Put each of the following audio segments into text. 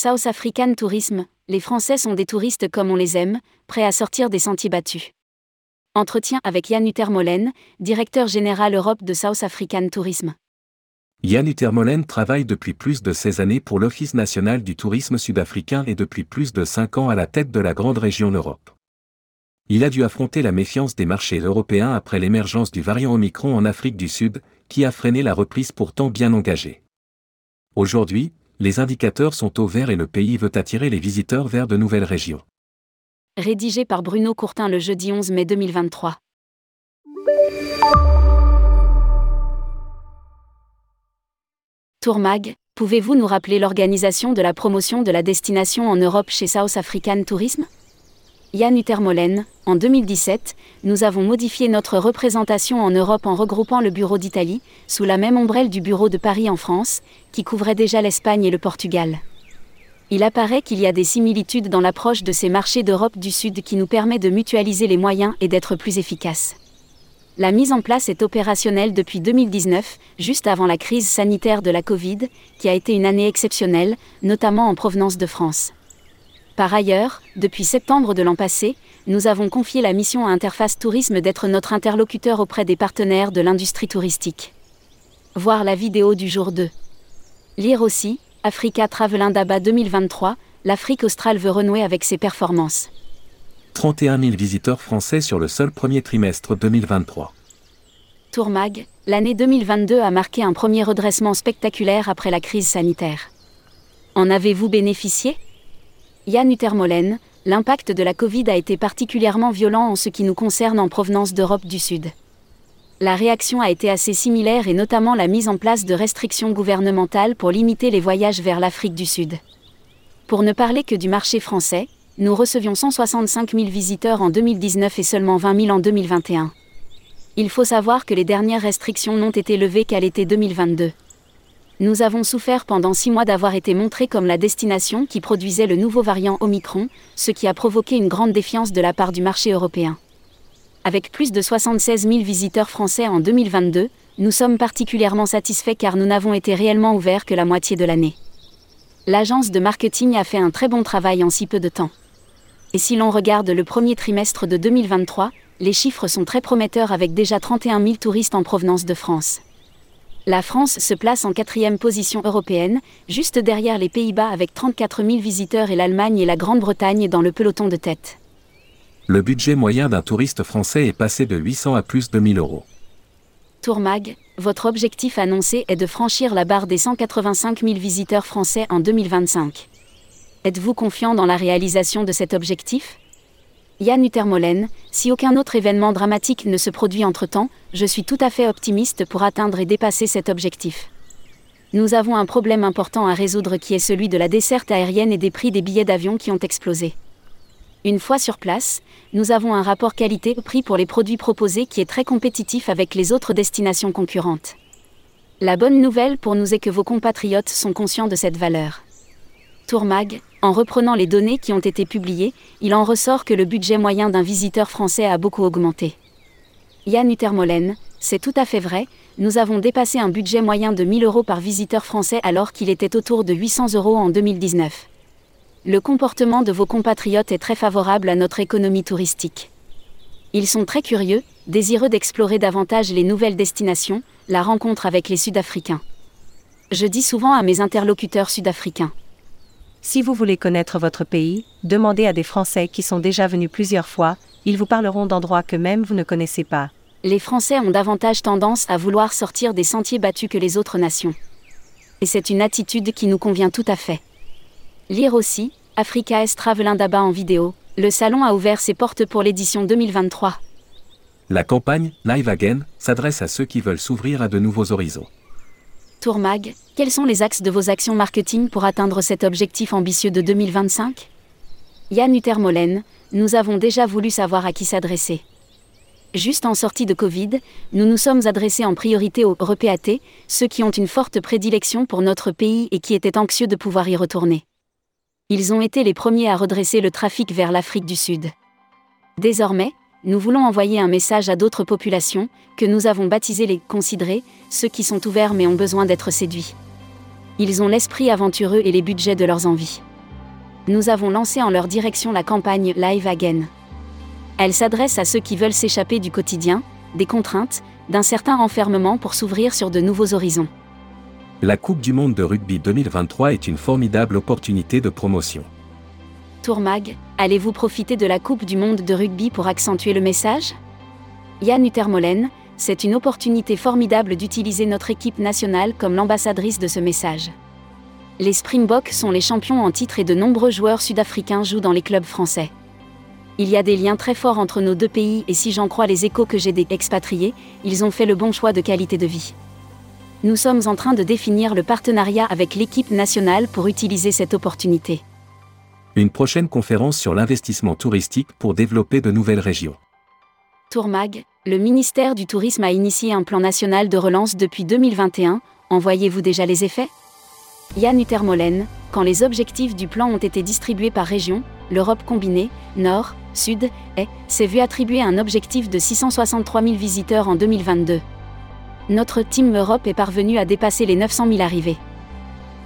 South African Tourism, les Français sont des touristes comme on les aime, prêts à sortir des sentiers battus. Entretien avec Yann Utermolen, directeur général Europe de South African Tourism. Yann Utermolen travaille depuis plus de 16 années pour l'Office national du tourisme sud-africain et depuis plus de 5 ans à la tête de la grande région Europe. Il a dû affronter la méfiance des marchés européens après l'émergence du variant Omicron en Afrique du Sud, qui a freiné la reprise pourtant bien engagée. Aujourd'hui, les indicateurs sont au vert et le pays veut attirer les visiteurs vers de nouvelles régions. Rédigé par Bruno Courtin le jeudi 11 mai 2023. Tourmag, pouvez-vous nous rappeler l'organisation de la promotion de la destination en Europe chez South African Tourism? Yann Utermolen, en 2017, nous avons modifié notre représentation en Europe en regroupant le bureau d'Italie, sous la même ombrelle du bureau de Paris en France, qui couvrait déjà l'Espagne et le Portugal. Il apparaît qu'il y a des similitudes dans l'approche de ces marchés d'Europe du Sud qui nous permet de mutualiser les moyens et d'être plus efficaces. La mise en place est opérationnelle depuis 2019, juste avant la crise sanitaire de la Covid, qui a été une année exceptionnelle, notamment en provenance de France. Par ailleurs, depuis septembre de l'an passé, nous avons confié la mission à Interface Tourisme d'être notre interlocuteur auprès des partenaires de l'industrie touristique. Voir la vidéo du jour 2. Lire aussi, Africa Travel Indaba 2023, l'Afrique australe veut renouer avec ses performances. 31 000 visiteurs français sur le seul premier trimestre 2023. Tourmag, l'année 2022 a marqué un premier redressement spectaculaire après la crise sanitaire. En avez-vous bénéficié? Yann Utermolen, l'impact de la Covid a été particulièrement violent en ce qui nous concerne en provenance d'Europe du Sud. La réaction a été assez similaire et notamment la mise en place de restrictions gouvernementales pour limiter les voyages vers l'Afrique du Sud. Pour ne parler que du marché français, nous recevions 165 000 visiteurs en 2019 et seulement 20 000 en 2021. Il faut savoir que les dernières restrictions n'ont été levées qu'à l'été 2022. Nous avons souffert pendant six mois d'avoir été montrés comme la destination qui produisait le nouveau variant Omicron, ce qui a provoqué une grande défiance de la part du marché européen. Avec plus de 76 000 visiteurs français en 2022, nous sommes particulièrement satisfaits car nous n'avons été réellement ouverts que la moitié de l'année. L'agence de marketing a fait un très bon travail en si peu de temps. Et si l'on regarde le premier trimestre de 2023, les chiffres sont très prometteurs avec déjà 31 000 touristes en provenance de France la France se place en quatrième position européenne, juste derrière les Pays-Bas avec 34 000 visiteurs et l'Allemagne et la Grande-Bretagne dans le peloton de tête. Le budget moyen d'un touriste français est passé de 800 à plus de 1000 euros. Tourmag, votre objectif annoncé est de franchir la barre des 185 000 visiteurs français en 2025. Êtes-vous confiant dans la réalisation de cet objectif? Yann Utermolen, si aucun autre événement dramatique ne se produit entre-temps, je suis tout à fait optimiste pour atteindre et dépasser cet objectif. Nous avons un problème important à résoudre qui est celui de la desserte aérienne et des prix des billets d'avion qui ont explosé. Une fois sur place, nous avons un rapport qualité-prix pour les produits proposés qui est très compétitif avec les autres destinations concurrentes. La bonne nouvelle pour nous est que vos compatriotes sont conscients de cette valeur. Tourmag, en reprenant les données qui ont été publiées, il en ressort que le budget moyen d'un visiteur français a beaucoup augmenté. Yann Utermolen, c'est tout à fait vrai, nous avons dépassé un budget moyen de 1000 euros par visiteur français alors qu'il était autour de 800 euros en 2019. Le comportement de vos compatriotes est très favorable à notre économie touristique. Ils sont très curieux, désireux d'explorer davantage les nouvelles destinations, la rencontre avec les Sud-Africains. Je dis souvent à mes interlocuteurs sud-africains. Si vous voulez connaître votre pays, demandez à des Français qui sont déjà venus plusieurs fois, ils vous parleront d'endroits que même vous ne connaissez pas. Les Français ont davantage tendance à vouloir sortir des sentiers battus que les autres nations. Et c'est une attitude qui nous convient tout à fait. Lire aussi, Africa S Travel Indaba en vidéo, le salon a ouvert ses portes pour l'édition 2023. La campagne Live Again s'adresse à ceux qui veulent s'ouvrir à de nouveaux horizons. Tourmag, quels sont les axes de vos actions marketing pour atteindre cet objectif ambitieux de 2025 Yann Utermolen, nous avons déjà voulu savoir à qui s'adresser. Juste en sortie de Covid, nous nous sommes adressés en priorité aux REPAT, ceux qui ont une forte prédilection pour notre pays et qui étaient anxieux de pouvoir y retourner. Ils ont été les premiers à redresser le trafic vers l'Afrique du Sud. Désormais, nous voulons envoyer un message à d'autres populations, que nous avons baptisé les considérés, ceux qui sont ouverts mais ont besoin d'être séduits. Ils ont l'esprit aventureux et les budgets de leurs envies. nous avons lancé en leur direction la campagne Live Again. Elle s'adresse à ceux qui veulent s'échapper du quotidien, des contraintes, d'un certain enfermement pour s'ouvrir sur de nouveaux horizons. La Coupe du Monde de rugby 2023 est une formidable opportunité de promotion. Tourmag, allez-vous profiter de la Coupe du Monde de rugby pour accentuer le message? Yann Utermolen, c'est une opportunité formidable d'utiliser notre équipe nationale comme l'ambassadrice de ce message. Les Springboks sont les champions en titre et de nombreux joueurs sud-africains jouent dans les clubs français. Il y a des liens très forts entre nos deux pays et si j'en crois les échos que j'ai des expatriés, ils ont fait le bon choix de qualité de vie. Nous sommes en train de définir le partenariat avec l'équipe nationale pour utiliser cette opportunité. Une prochaine conférence sur l'investissement touristique pour développer de nouvelles régions. Tourmag, le ministère du Tourisme a initié un plan national de relance depuis 2021. Envoyez-vous déjà les effets? Yann Utermolen, quand les objectifs du plan ont été distribués par région, l'Europe combinée, Nord, Sud, Est, s'est vu attribuer un objectif de 663 000 visiteurs en 2022. Notre Team Europe est parvenu à dépasser les 900 000 arrivées.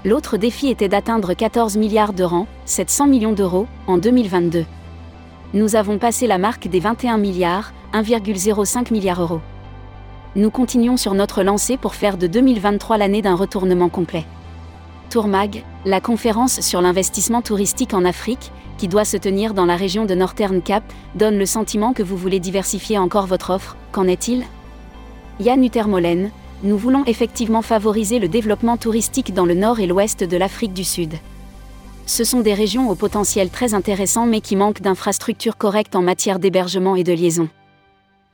L'autre défi était d'atteindre 14 milliards de rangs, 700 millions d'euros, en 2022. Nous avons passé la marque des 21 milliards, 1,05 milliard d'euros. Nous continuons sur notre lancée pour faire de 2023 l'année d'un retournement complet. Tourmag, la conférence sur l'investissement touristique en Afrique, qui doit se tenir dans la région de Northern Cap, donne le sentiment que vous voulez diversifier encore votre offre. Qu'en est-il? Yann Utermolen, nous voulons effectivement favoriser le développement touristique dans le nord et l'ouest de l'Afrique du Sud. Ce sont des régions au potentiel très intéressant mais qui manquent d'infrastructures correctes en matière d'hébergement et de liaison.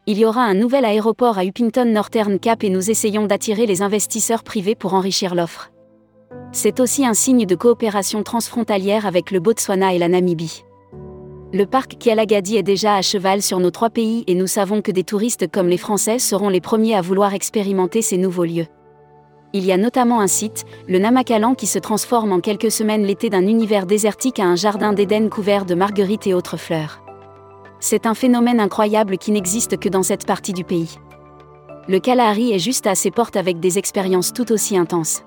Il y aura un nouvel aéroport à Upington Northern Cap et nous essayons d'attirer les investisseurs privés pour enrichir l'offre. C'est aussi un signe de coopération transfrontalière avec le Botswana et la Namibie. Le parc Kialagadi est déjà à cheval sur nos trois pays et nous savons que des touristes comme les Français seront les premiers à vouloir expérimenter ces nouveaux lieux. Il y a notamment un site, le Namakalan, qui se transforme en quelques semaines l'été d'un univers désertique à un jardin d'Éden couvert de marguerites et autres fleurs. C'est un phénomène incroyable qui n'existe que dans cette partie du pays. Le Kalahari est juste à ses portes avec des expériences tout aussi intenses.